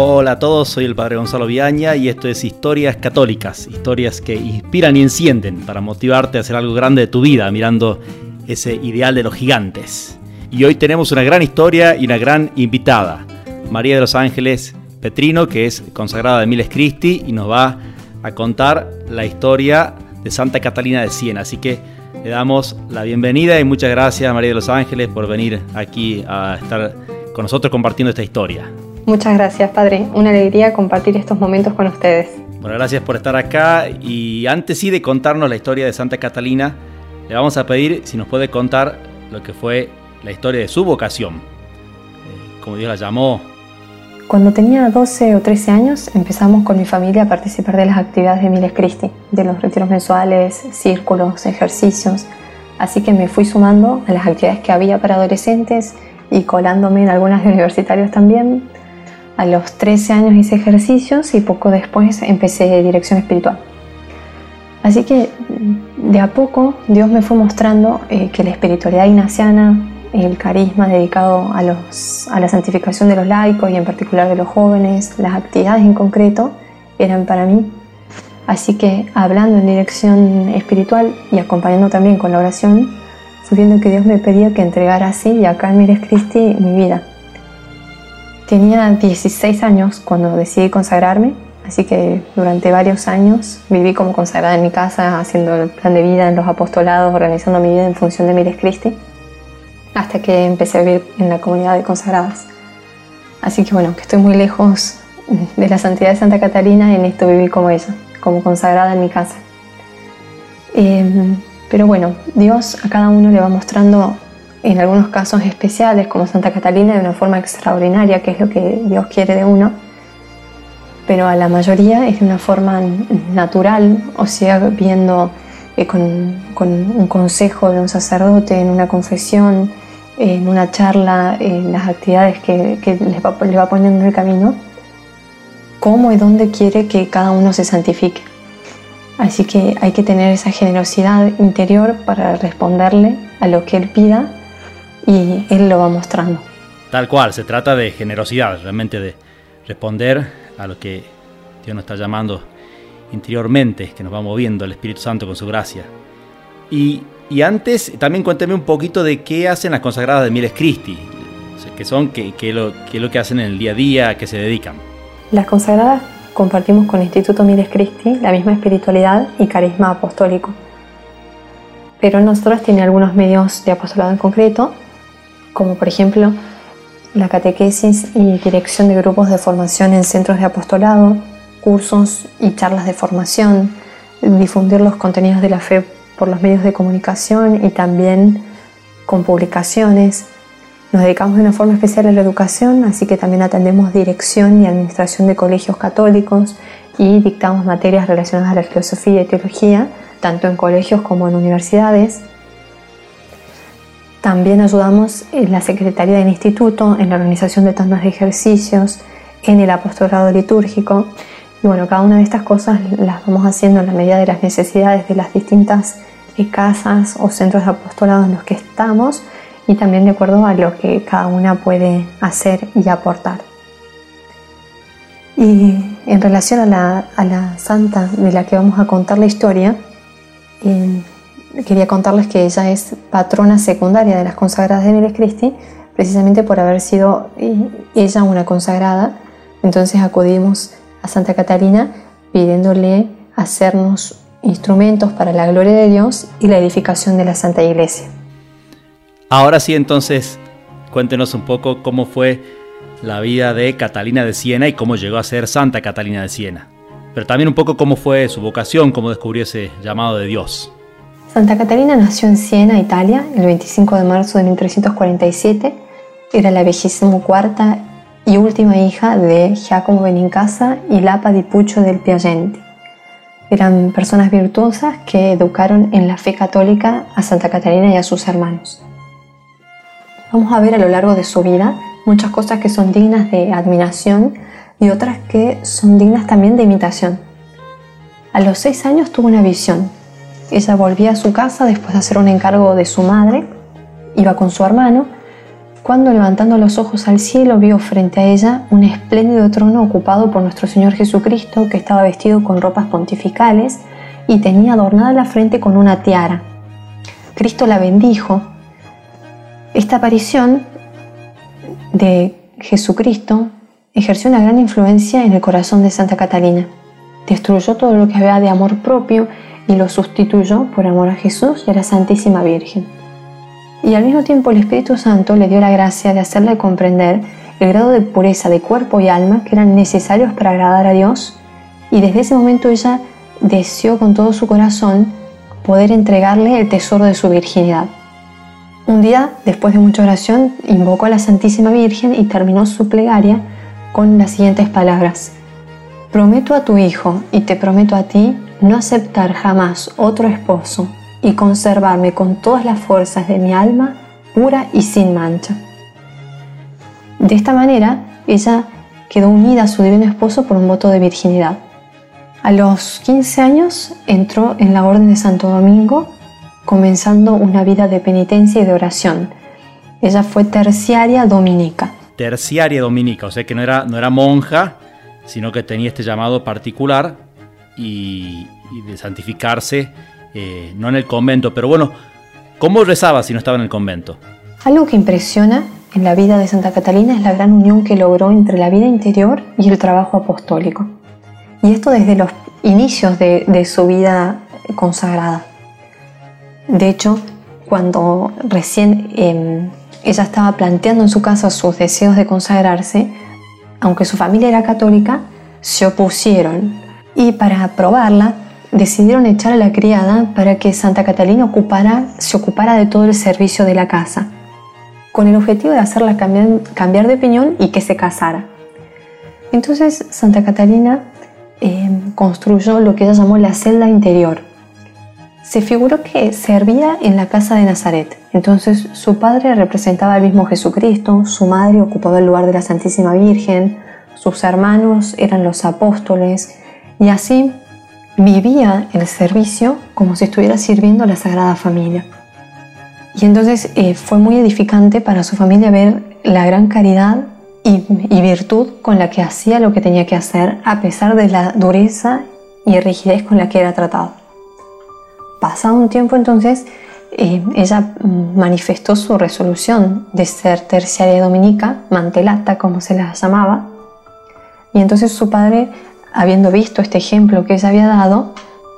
Hola a todos, soy el Padre Gonzalo Viaña y esto es Historias Católicas, historias que inspiran y encienden para motivarte a hacer algo grande de tu vida mirando ese ideal de los gigantes. Y hoy tenemos una gran historia y una gran invitada, María de los Ángeles Petrino, que es consagrada de Miles Christi y nos va a contar la historia de Santa Catalina de Siena. Así que le damos la bienvenida y muchas gracias María de los Ángeles por venir aquí a estar con nosotros compartiendo esta historia. Muchas gracias, Padre. Una alegría compartir estos momentos con ustedes. Bueno, gracias por estar acá y antes sí de contarnos la historia de Santa Catalina, le vamos a pedir si nos puede contar lo que fue la historia de su vocación, eh, como Dios la llamó. Cuando tenía 12 o 13 años empezamos con mi familia a participar de las actividades de Miles Christi, de los retiros mensuales, círculos, ejercicios, así que me fui sumando a las actividades que había para adolescentes y colándome en algunas de universitarios también. A los 13 años hice ejercicios y poco después empecé dirección espiritual. Así que de a poco Dios me fue mostrando eh, que la espiritualidad ignaciana, el carisma dedicado a, los, a la santificación de los laicos y en particular de los jóvenes, las actividades en concreto, eran para mí. Así que hablando en dirección espiritual y acompañando también con la oración, fui que Dios me pedía que entregara así y acá en Mires mi vida. Tenía 16 años cuando decidí consagrarme Así que durante varios años viví como consagrada en mi casa, haciendo el plan de vida en los apostolados, organizando mi vida en función de Mires Christi, hasta que empecé a vivir en la comunidad de consagradas. Así que bueno, que estoy muy lejos de la santidad de Santa Catalina, en esto viví como ella, como consagrada en mi casa. Em, pero bueno, Dios a cada uno le va mostrando en algunos casos especiales, como Santa Catalina, de una forma extraordinaria, que es lo que Dios quiere de uno pero a la mayoría es de una forma natural, o sea, viendo eh, con, un consejo de un sacerdote, en una confesión, en una charla, en las actividades que, les va, le va poniendo en el camino, cómo y dónde quiere que cada uno se santifique. Así que hay que tener esa generosidad interior para responderle a lo que Él pida y Él lo va mostrando. Tal cual, se trata de generosidad, realmente de responder a lo que Dios nos está llamando interiormente, que nos va moviendo el Espíritu Santo con su gracia. Y, antes, también cuénteme un poquito de qué hacen las consagradas de Miles Christi, qué son, qué, qué, lo, qué es lo que hacen en el día a día, a qué se dedican. Las consagradas compartimos con el Instituto Miles Christi la misma espiritualidad y carisma apostólico. Pero nosotros tiene algunos medios de apostolado en concreto, como por ejemplo la catequesis y dirección de grupos de formación en centros de apostolado, cursos y charlas de formación, difundir los contenidos de la fe por los medios de comunicación y también con publicaciones. Nos dedicamos de una forma especial a la educación, así que también atendemos dirección y administración de colegios católicos y dictamos materias relacionadas a la filosofía y teología, tanto en colegios como en universidades. También ayudamos en la Secretaría del Instituto, en la organización de tandas de ejercicios, en el apostolado litúrgico. Y bueno, cada una de estas cosas las vamos haciendo en la medida de las necesidades de las distintas eh, casas o centros de apostolado en los que estamos y también de acuerdo a lo que cada una puede hacer y aportar. Y en relación a la, santa de la que vamos a contar la historia, eh, quería contarles que ella es patrona secundaria de las consagradas de Miles Christi, precisamente por haber sido eh, ella una consagrada. Entonces acudimos a Santa Catalina pidiéndole hacernos instrumentos para la gloria de Dios y la edificación de la Santa Iglesia. Ahora sí, entonces, cuéntenos un poco cómo fue la vida de Catalina de Siena y cómo llegó a ser Santa Catalina de Siena. Pero también un poco cómo fue su vocación, cómo descubrió ese llamado de Dios. Santa Catalina nació en Siena, Italia, el 25 de marzo de 1347. Era la cuarta y última hija de Giacomo Benincasa y Lapa di Puccio del Piagente. Eran personas virtuosas que educaron en la fe católica a Santa Catalina y a sus hermanos. Vamos a ver a lo largo de su vida muchas cosas que son dignas de admiración y otras que son dignas también de imitación. A los seis años tuvo una visión ella volvía a su casa después de hacer un encargo de su madre, iba con su hermano, cuando levantando los ojos al cielo vio frente a ella un espléndido trono ocupado por nuestro Señor Jesucristo que estaba vestido con ropas pontificales y tenía adornada la frente con una tiara. Cristo la bendijo. Esta aparición de Jesucristo ejerció una gran influencia en el corazón de Santa Catalina. Destruyó todo lo que había de amor propio y lo sustituyó por amor a Jesús y a la Santísima Virgen. Y al mismo tiempo el Espíritu Santo le dio la gracia de hacerle comprender el grado de pureza de cuerpo y alma que eran necesarios para agradar a Dios y desde ese momento ella deseó con todo su corazón poder entregarle el tesoro de su virginidad. Un día, después de mucha oración, invocó a la Santísima Virgen y terminó su plegaria con las siguientes palabras. Prometo a tu Hijo y te prometo a ti no aceptar jamás otro esposo y conservarme con todas las fuerzas de mi alma pura y sin mancha. De esta manera, ella quedó unida a su divino esposo por un voto de virginidad. A los 15 años entró en la Orden de Santo Domingo, comenzando una vida de penitencia y de oración. Ella fue terciaria dominica. Terciaria dominica, o sea que no era, no era monja, sino que tenía este llamado particular y, de santificarse, eh, no en el convento, pero bueno, ¿cómo rezaba si no estaba en el convento? Algo que impresiona en la vida de Santa Catalina es la gran unión que logró entre la vida interior y el trabajo apostólico. Y esto desde los inicios de, su vida consagrada. De hecho, cuando recién em, ella estaba planteando en su casa sus deseos de consagrarse, aunque su familia era católica, se opusieron y para aprobarla decidieron echar a la criada para que Santa Catalina se ocupara de todo el servicio de la casa, con el objetivo de hacerla cambiar, cambiar de opinión y que se casara. Entonces Santa Catalina Em, construyó lo que ella llamó la celda interior. Se figuró que servía en la casa de Nazaret. Entonces su padre representaba al mismo Jesucristo, su madre ocupaba el lugar de la Santísima Virgen, sus hermanos eran los apóstoles y así vivía el servicio como si estuviera sirviendo a la Sagrada Familia. Y entonces eh, fue muy edificante para su familia ver la gran caridad y, virtud con la que hacía lo que tenía que hacer a pesar de la dureza y rigidez con la que era tratado. Pasado un tiempo entonces, eh, ella manifestó su resolución de ser terciaria dominica, mantelata como se la llamaba, y entonces su padre, habiendo visto este ejemplo que ella había dado,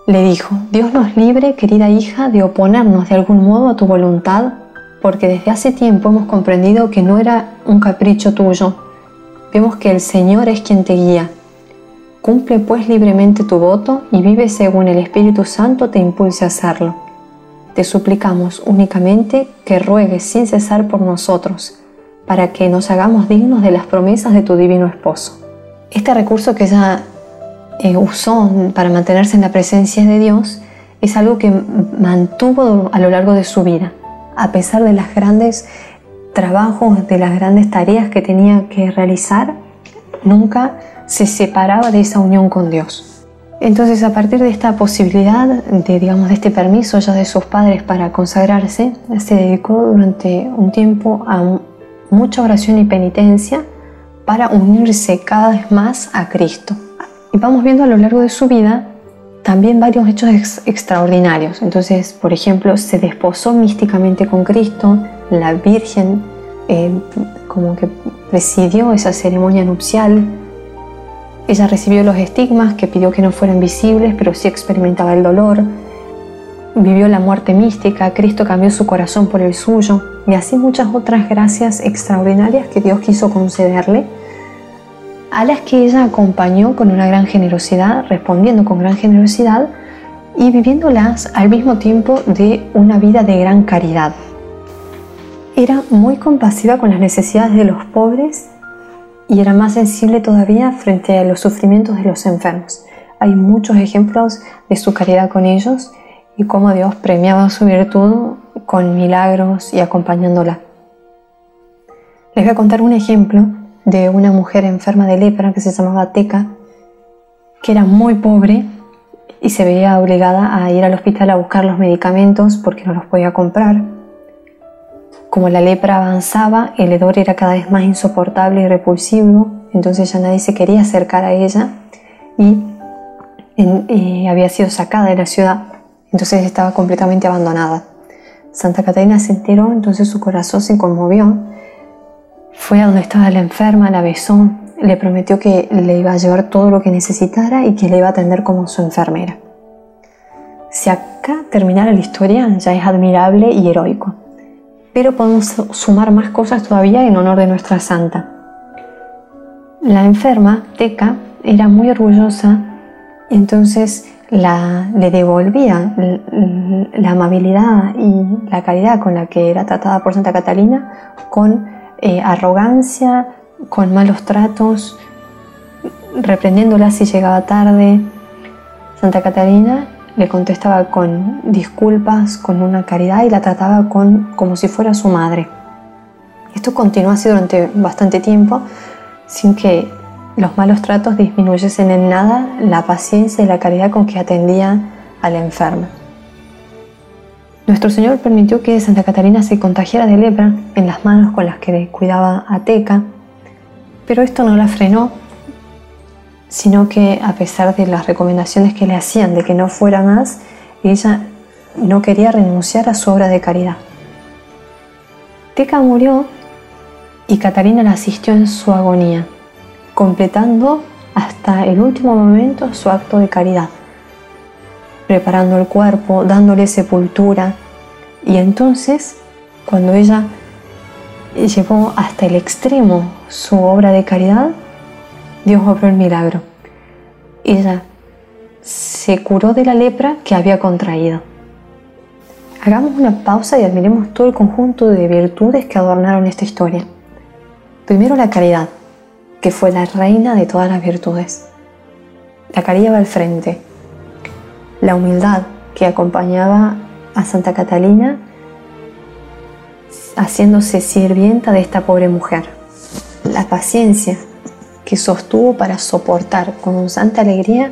le dijo, Dios nos libre, querida hija, de oponernos de algún modo a tu voluntad porque desde hace tiempo hemos comprendido que no era un capricho tuyo. Vemos que el Señor es quien te guía. Cumple pues libremente tu voto y vive según el Espíritu Santo te impulse a hacerlo. Te suplicamos únicamente que ruegues sin cesar por nosotros, para que nos hagamos dignos de las promesas de tu divino esposo. Este recurso que ella eh, usó para mantenerse en la presencia de Dios es algo que mantuvo a lo largo de su vida a pesar de los grandes trabajos, de las grandes tareas que tenía que realizar, nunca se separaba de esa unión con Dios. Entonces, a partir de esta posibilidad, de, digamos, de este permiso ya de sus padres para consagrarse, se dedicó durante un tiempo a mucha oración y penitencia para unirse cada vez más a Cristo. Y vamos viendo a lo largo de su vida también varios hechos extraordinarios. Entonces, por ejemplo, se desposó místicamente con Cristo, la Virgen eh, como que presidió esa ceremonia nupcial. Ella recibió los estigmas que pidió que no fueran visibles, pero sí experimentaba el dolor. Vivió la muerte mística, Cristo cambió su corazón por el suyo y así muchas otras gracias extraordinarias que Dios quiso concederle a las que ella acompañó con una gran generosidad, respondiendo con gran generosidad y viviéndolas al mismo tiempo de una vida de gran caridad. Era muy compasiva con las necesidades de los pobres y era más sensible todavía frente a los sufrimientos de los enfermos. Hay muchos ejemplos de su caridad con ellos y cómo Dios premiaba su virtud con milagros y acompañándola. Les voy a contar un ejemplo de una mujer enferma de lepra que se llamaba Teca, que era muy pobre y se veía obligada a ir al hospital a buscar los medicamentos porque no los podía comprar. como la lepra avanzaba, el hedor era cada vez más insoportable y repulsivo, entonces ya nadie se quería acercar a ella y, y había sido sacada de la ciudad, entonces estaba completamente abandonada. Santa Catalina se enteró, entonces su corazón se conmovió, fue a donde estaba la enferma, la besó, le prometió que le iba a llevar todo lo que necesitara y que le iba a atender como su enfermera. Si acá terminara la historia, ya es admirable y heroico pero podemos sumar más cosas todavía en honor de nuestra santa. La enferma, Teca, era muy orgullosa, entonces le devolvía la amabilidad y la caridad con la que era tratada por Santa Catalina con eh, arrogancia, con malos tratos, reprendiéndola si llegaba tarde. Santa Catalina le contestaba con disculpas, con una caridad y la trataba con, como si fuera su madre. Esto continuó así durante bastante tiempo, sin que los malos tratos disminuyesen en nada la paciencia y la caridad con que atendía a la enferma. Nuestro Señor permitió que Santa Catarina se contagiara de lepra en las manos con las que cuidaba a Teca, pero esto no la frenó sino que a pesar de las recomendaciones que le hacían de que no fuera más, ella no quería renunciar a su obra de caridad. Teca murió y Catarina la asistió en su agonía, completando hasta el último momento su acto de caridad, preparando el cuerpo, dándole sepultura, y entonces, cuando ella llevó hasta el extremo su obra de caridad, Dios obró el milagro. Ella se curó de la lepra que había contraído. Hagamos una pausa y admiremos todo el conjunto de virtudes que adornaron esta historia. Primero la caridad, que fue la reina de todas las virtudes. La caridad va al frente. La humildad, que acompañaba a Santa Catalina haciéndose sirvienta de esta pobre mujer. La paciencia, que sostuvo para soportar con santa alegría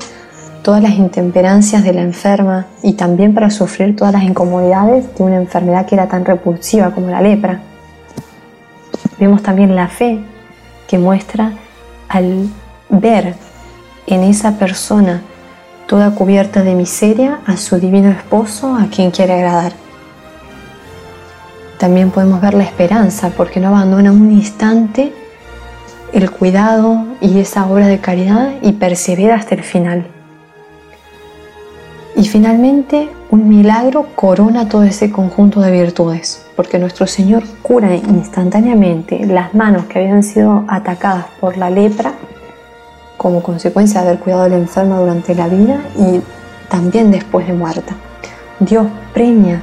todas las intemperancias de la enferma y también para sufrir todas las incomodidades de una enfermedad que era tan repulsiva como la lepra. Vemos también la fe que muestra al ver en esa persona toda cubierta de miseria a su divino esposo a quien quiere agradar. También podemos ver la esperanza porque no abandona un instante el cuidado y esa obra de caridad y persevera hasta el final. Y finalmente, un milagro corona todo ese conjunto de virtudes, porque nuestro Señor cura instantáneamente las manos que habían sido atacadas por la lepra como consecuencia de haber cuidado del enfermo durante la vida y también después de muerta. Dios premia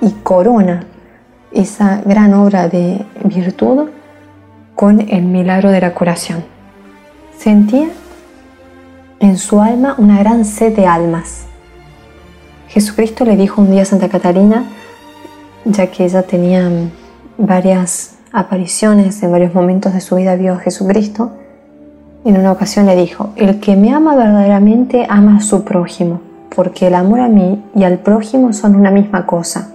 y corona esa gran obra de virtud con el milagro de la curación. Sentía en su alma una gran sed de almas. Jesucristo le dijo un día a Santa Catalina, ya que ella tenía varias apariciones en varios momentos de su vida vio a Jesucristo, en una ocasión le dijo, el que me ama verdaderamente ama a su prójimo, porque el amor a mí y al prójimo son una misma cosa,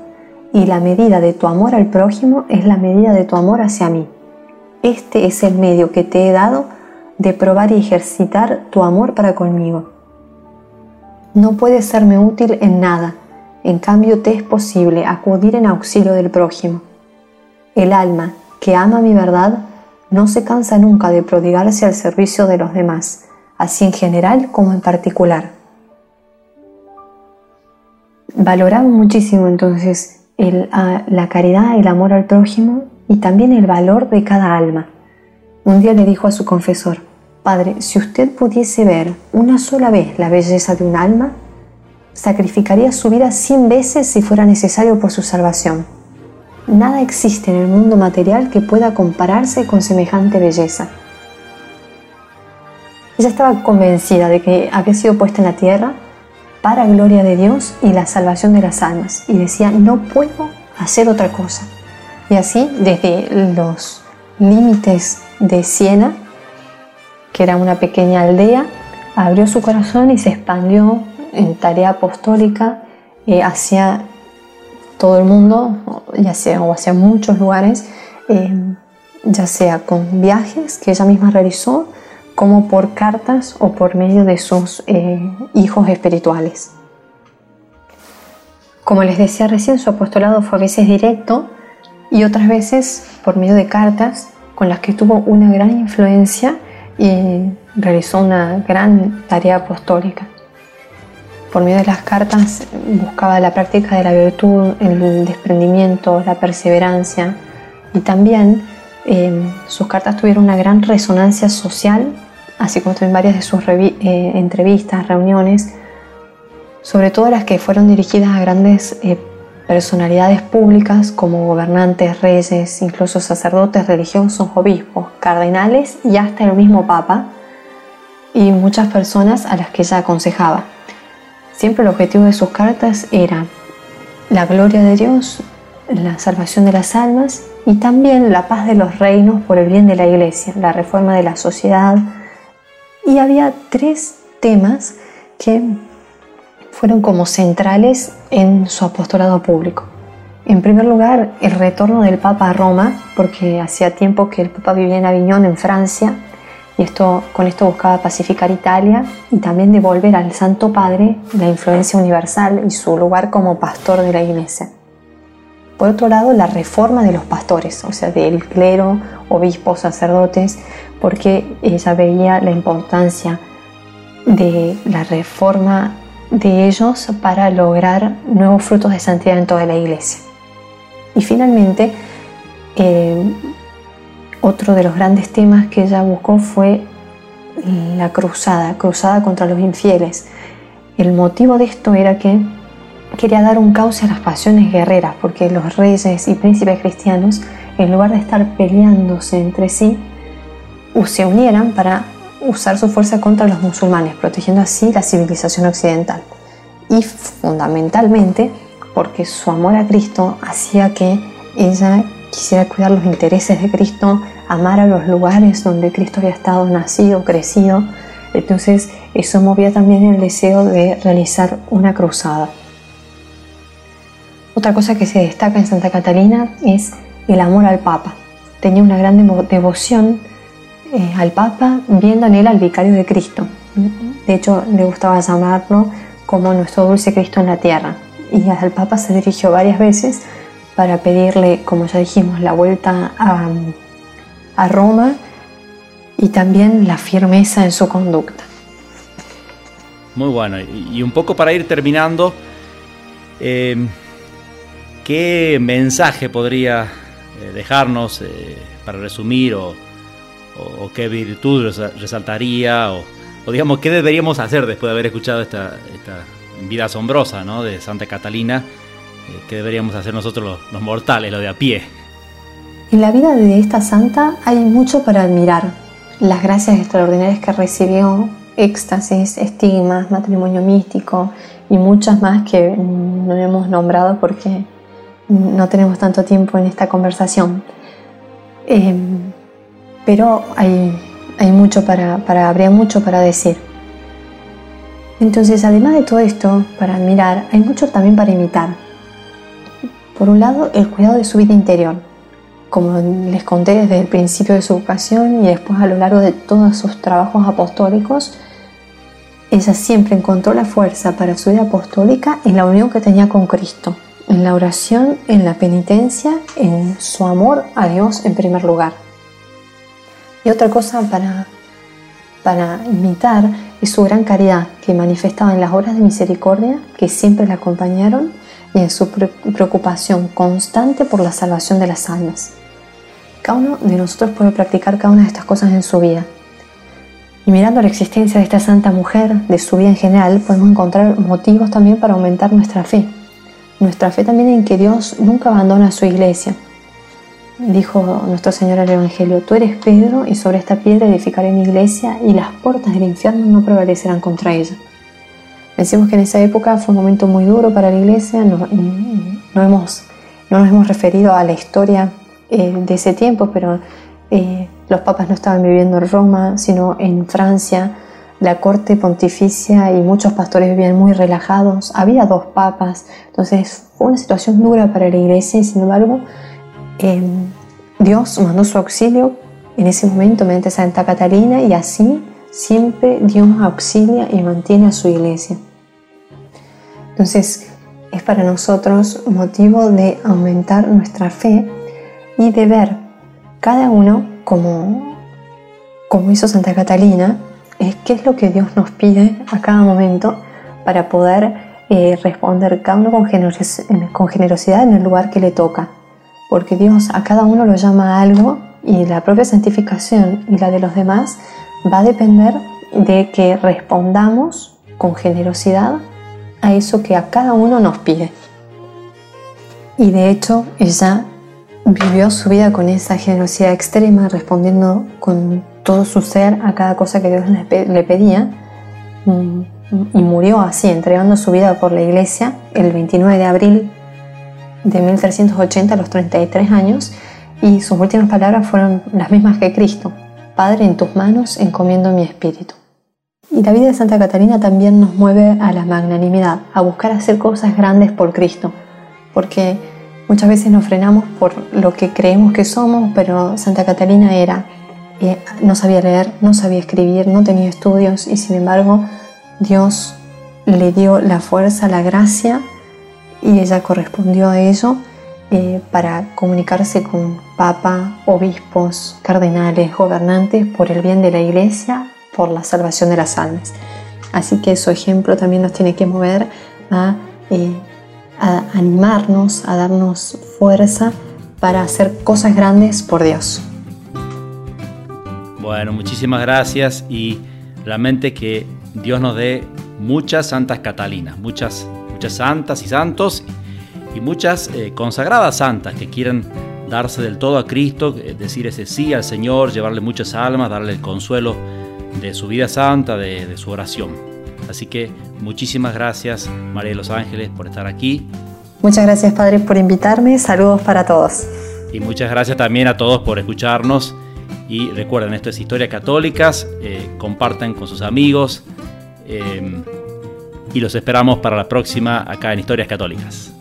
y la medida de tu amor al prójimo es la medida de tu amor hacia mí. Este es el medio que te he dado de probar y ejercitar tu amor para conmigo. No puedes serme útil en nada, en cambio te es posible acudir en auxilio del prójimo. El alma que ama mi verdad no se cansa nunca de prodigarse al servicio de los demás, así en general como en particular. Valoramos muchísimo entonces la caridad, el amor al prójimo y también el valor de cada alma. Un día le dijo a su confesor, Padre, si usted pudiese ver una sola vez la belleza de un alma, sacrificaría su vida cien veces si fuera necesario por su salvación. Nada existe en el mundo material que pueda compararse con semejante belleza. Ella estaba convencida de que había sido puesta en la tierra para gloria de Dios y la salvación de las almas, y decía, no puedo hacer otra cosa. Y así, desde los límites de Siena, que era una pequeña aldea, abrió su corazón y se expandió en tarea apostólica eh, hacia todo el mundo, ya sea o hacia muchos lugares, eh, ya sea con viajes que ella misma realizó, como por cartas o por medio de sus eh, hijos espirituales. Como les decía recién, su apostolado fue a veces directo y otras veces por medio de cartas con las que tuvo una gran influencia y realizó una gran tarea apostólica. Por medio de las cartas buscaba la práctica de la virtud, el desprendimiento, la perseverancia y también eh, sus cartas tuvieron una gran resonancia social, así como en varias de sus eh, entrevistas, reuniones, sobre todo las que fueron dirigidas a grandes eh, personalidades públicas como gobernantes, reyes, incluso sacerdotes religiosos, obispos, cardenales y hasta el mismo Papa, y muchas personas a las que ella aconsejaba. Siempre el objetivo de sus cartas era la gloria de Dios, la salvación de las almas y también la paz de los reinos por el bien de la iglesia, la reforma de la sociedad. Y había tres temas que fueron como centrales en su apostolado público. En primer lugar, el retorno del Papa a Roma, porque hacía tiempo que el Papa vivía en Aviñón, en Francia, y esto, con esto buscaba pacificar Italia y también devolver al Santo Padre la influencia universal y su lugar como pastor de la Iglesia. Por otro lado, la reforma de los pastores, o sea, del clero, obispos, sacerdotes, porque ella veía la importancia de la reforma de ellos para lograr nuevos frutos de santidad en toda la iglesia. Y finalmente, eh, otro de los grandes temas que ella buscó fue la cruzada, cruzada contra los infieles. El motivo de esto era que quería dar un cauce a las pasiones guerreras, porque los reyes y príncipes cristianos, en lugar de estar peleándose entre sí, se unieran para usar su fuerza contra los musulmanes, protegiendo así la civilización occidental. Y fundamentalmente porque su amor a Cristo hacía que ella quisiera cuidar los intereses de Cristo, amar a los lugares donde Cristo había estado nacido, crecido. Entonces eso movía también el deseo de realizar una cruzada. Otra cosa que se destaca en Santa Catalina es el amor al Papa. Tenía una gran devoción eh, al Papa viendo en él al vicario de Cristo. De hecho, le gustaba llamarlo como nuestro dulce Cristo en la tierra. Y al Papa se dirigió varias veces para pedirle, como ya dijimos, la vuelta a, Roma y también la firmeza en su conducta. Muy bueno. Y un poco para ir terminando, eh, ¿qué mensaje podría eh, dejarnos para resumir o qué virtud resaltaría o, digamos qué deberíamos hacer después de haber escuchado esta, vida asombrosa ¿no? de Santa Catalina, eh, qué deberíamos hacer nosotros los, mortales, los de a pie. En la vida de esta santa hay mucho para admirar. Las gracias extraordinarias que recibió, éxtasis, estigmas, matrimonio místico y muchas más que no hemos nombrado porque no tenemos tanto tiempo en esta conversación. Eh, pero hay, mucho para, habría mucho para decir. Entonces, además de todo esto, para admirar, hay mucho también para imitar. Por un lado, el cuidado de su vida interior, como les conté desde el principio de su vocación y después a lo largo de todos sus trabajos apostólicos, ella siempre encontró la fuerza para su vida apostólica en la unión que tenía con Cristo, en la oración, en la penitencia, en su amor a Dios en primer lugar. Y otra cosa para, para imitar es su gran caridad que manifestaba en las obras de misericordia que siempre la acompañaron y en su preocupación constante por la salvación de las almas. Cada uno de nosotros puede practicar cada una de estas cosas en su vida. Y mirando la existencia de esta santa mujer, de su vida en general, podemos encontrar motivos también para aumentar nuestra fe. Nuestra fe también en que Dios nunca abandona a su iglesia, Dijo nuestro Señor al Evangelio, tú eres Pedro y sobre esta piedra edificaré mi iglesia y las puertas del infierno no prevalecerán contra ella. Pensemos que en esa época fue un momento muy duro para la iglesia, no, hemos, no nos hemos referido a la historia eh, de ese tiempo, pero eh, los papas no estaban viviendo en Roma, sino en Francia, la corte pontificia y muchos pastores vivían muy relajados, había dos papas, entonces fue una situación dura para la iglesia y sin embargo em, Dios mandó su auxilio en ese momento mediante Santa Catalina y así siempre Dios auxilia y mantiene a su iglesia. Entonces es para nosotros motivo de aumentar nuestra fe y de ver cada uno como, como hizo Santa Catalina, es qué es lo que Dios nos pide a cada momento para poder eh, responder cada uno con, con generosidad en el lugar que le toca. Porque Dios a cada uno lo llama a algo y la propia santificación y la de los demás va a depender de que respondamos con generosidad a eso que a cada uno nos pide. Y de hecho ella vivió su vida con esa generosidad extrema, respondiendo con todo su ser a cada cosa que Dios le pedía. Mm, y murió así, entregando su vida por la iglesia el 29 de abril de 1380 a los 33 años. Y sus últimas palabras fueron las mismas que Cristo. Padre, en tus manos encomiendo mi espíritu. Y la vida de Santa Catalina también nos mueve a la magnanimidad, a buscar hacer cosas grandes por Cristo, porque muchas veces nos frenamos por lo que creemos que somos, pero Santa Catalina era, eh, no sabía leer, no sabía escribir, no tenía estudios y sin embargo Dios le dio la fuerza, la gracia y ella correspondió a ello eh, para comunicarse con papa, obispos, cardenales, gobernantes por el bien de la iglesia, por la salvación de las almas. Así que su ejemplo también nos tiene que mover a, eh, a animarnos, a darnos fuerza para hacer cosas grandes por Dios. Bueno, muchísimas gracias y realmente que Dios nos dé muchas santas Catalinas, muchas, muchas santas y santos y muchas eh, consagradas santas que quieran darse del todo a Cristo, eh, decir ese sí al Señor, llevarle muchas almas, darle el consuelo de su vida santa, de, de su oración. Así que muchísimas gracias María de los Ángeles por estar aquí. Muchas gracias Padre por invitarme, saludos para todos. Y muchas gracias también a todos por escucharnos. Y recuerden, esto es Historias Católicas, eh, compartan con sus amigos y los esperamos para la próxima acá en Historias Católicas.